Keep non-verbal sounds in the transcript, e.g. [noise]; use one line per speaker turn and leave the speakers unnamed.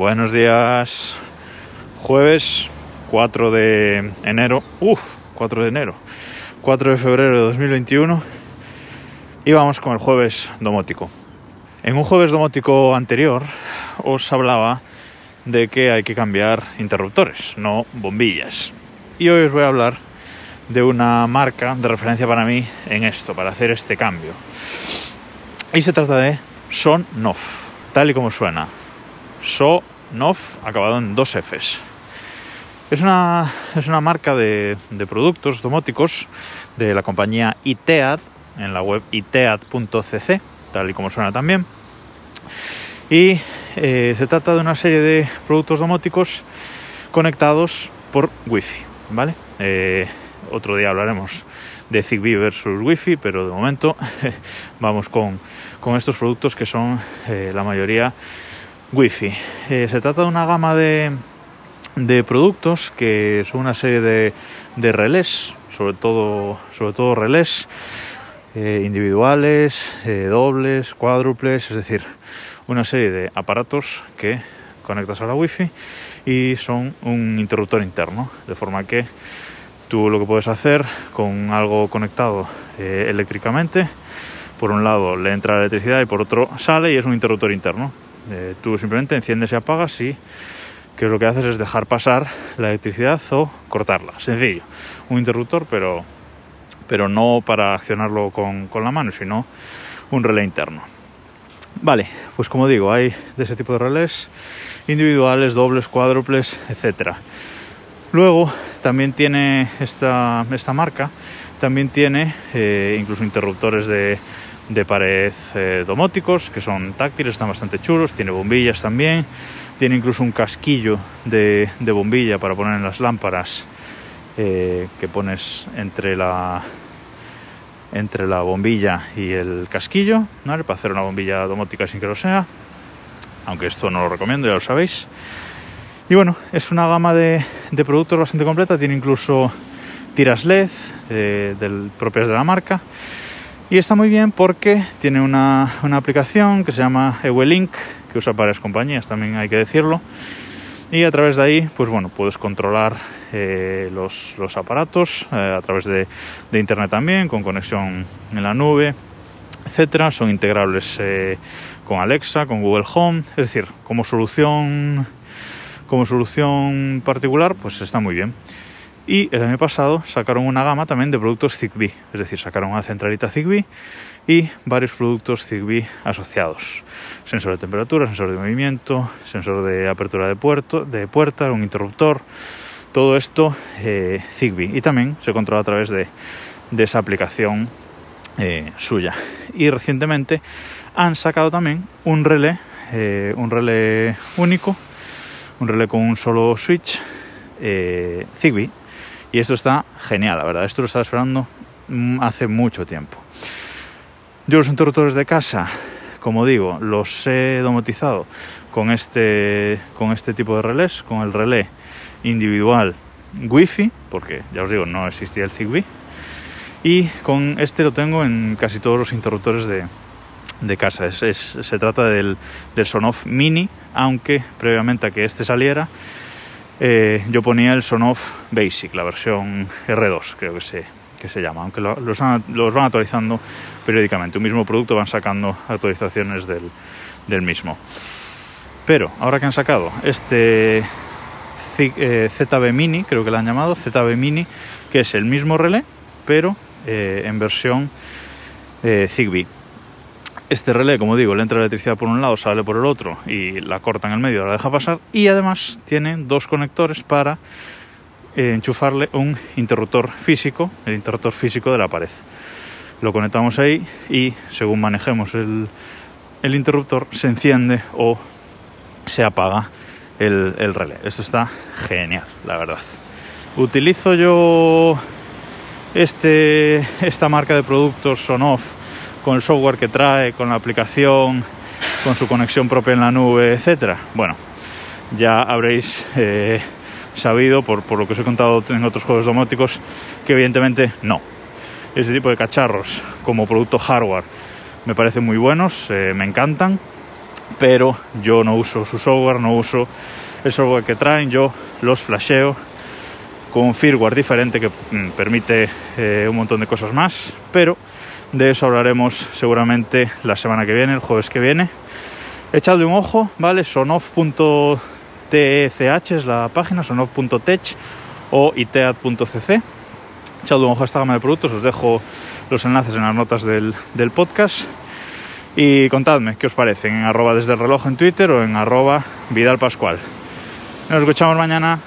Buenos días. Jueves 4 de enero. Uf, 4 de enero. 4 de febrero de 2021. Y vamos con el jueves domótico. En un jueves domótico anterior os hablaba de que hay que cambiar interruptores, no bombillas. Y hoy os voy a hablar de una marca de referencia para mí en esto, para hacer este cambio. Y se trata de Sonoff, tal y como suena. Sonoff, acabado en dos Fs. Es una, es una marca de, de productos domóticos de la compañía ITEAD, en la web itead.cc, tal y como suena también. Y eh, se trata de una serie de productos domóticos conectados por Wi-Fi, ¿vale? Eh, otro día hablaremos de Zigbee versus Wi-Fi, pero de momento [laughs] vamos con, con, estos productos que son eh, la mayoría Wi-Fi. se trata de una gama de, productos que son una serie de, relés, sobre todo, sobre todo relés individuales, dobles, cuádruples, es decir, una serie de aparatos que conectas a la wifi y son un interruptor interno, de forma que tú lo que puedes hacer con algo conectado eh, eléctricamente, por un lado le entra la electricidad y por otro sale y es un interruptor interno. Eh, tú simplemente enciendes y apagas y que lo que haces es dejar pasar la electricidad o cortarla. Sencillo, un interruptor pero, pero no para accionarlo con, con la mano, sino un relé interno. Vale, pues como digo, hay de ese tipo de relés individuales, dobles, cuádruples, etc. Luego también tiene esta, esta marca, también tiene eh, incluso interruptores de, de pared eh, domóticos que son táctiles, están bastante chulos, tiene bombillas también, tiene incluso un casquillo de, bombilla para poner en las lámparas eh, que pones entre la, entre la bombilla y el casquillo, ¿vale? para hacer una bombilla domótica sin que lo sea, aunque esto no lo recomiendo, ya lo sabéis. Y bueno, es una gama de, de productos bastante completa, tiene incluso tiras LED eh, del, propias de la marca. Y está muy bien porque tiene una, una aplicación que se llama Ewelink, que usa varias compañías, también hay que decirlo. Y a través de ahí, pues bueno, puedes controlar eh, los, los, aparatos eh, a través de, de, internet también, con conexión en la nube, etcétera. Son integrables eh, con Alexa, con Google Home, es decir, como solución, como solución particular, pues está muy bien. Y el año pasado sacaron una gama también de productos Zigbee, es decir, sacaron una centralita Zigbee y varios productos Zigbee asociados. Sensor de temperatura, sensor de movimiento, sensor de apertura de, puerto, de puerta, un interruptor, todo esto eh, Zigbee y también se controla a través de, de esa aplicación eh, suya. Y recientemente han sacado también un relé, eh, un relé único, un relé con un solo switch eh, Zigbee y esto está genial, la verdad. Esto lo estaba esperando mm, hace mucho tiempo. Yo los interruptores de casa, como digo, los he domotizado con este, con este tipo de relés, con el relé individual Wi-Fi, porque ya os digo, no existía el Zigbee. Y con este lo tengo en casi todos los interruptores de, de casa. Es, se trata del, del Sonoff Mini, aunque previamente a que este saliera, eh, yo ponía el Sonoff Basic, la versión R2, creo que se, que se llama, aunque lo, los, van actualizando periódicamente. Un mismo producto van sacando actualizaciones del, del mismo. Pero ahora que han sacado este eh, ZB Mini, creo que lo han llamado, ZB Mini, que es el mismo relé, pero eh, en versión Zigbee. Este relé, como digo, le entra electricidad por un lado, sale por el otro y la corta en el medio, la deja pasar. Y además tiene dos conectores para eh, enchufarle un interruptor físico, el interruptor físico de la pared. Lo conectamos ahí y según manejemos el, el interruptor se enciende o se apaga el, el, relé. Esto está genial, la verdad. Utilizo yo este, esta marca de productos Sonoff con el software que trae, con la aplicación, con su conexión propia en la nube, etcétera. Bueno, ya habréis eh, sabido por, lo que os he contado en otros juegos domóticos que evidentemente no. Este tipo de cacharros como producto hardware me parecen muy buenos, eh, me encantan, pero yo no uso su software, no uso el software que traen, yo los flasheo con un firmware diferente que mm, permite eh, un montón de cosas más, pero de eso hablaremos seguramente la semana que viene, el jueves que viene. Echadle un ojo, ¿vale? sonoff.tech es la página, sonoff.tech o itead.cc. Echadle un ojo a esta gama de productos, os dejo los enlaces en las notas del, podcast. Y contadme qué os parecen en arroba desde el reloj en Twitter o en arroba Vidal Pascual. Nos escuchamos mañana.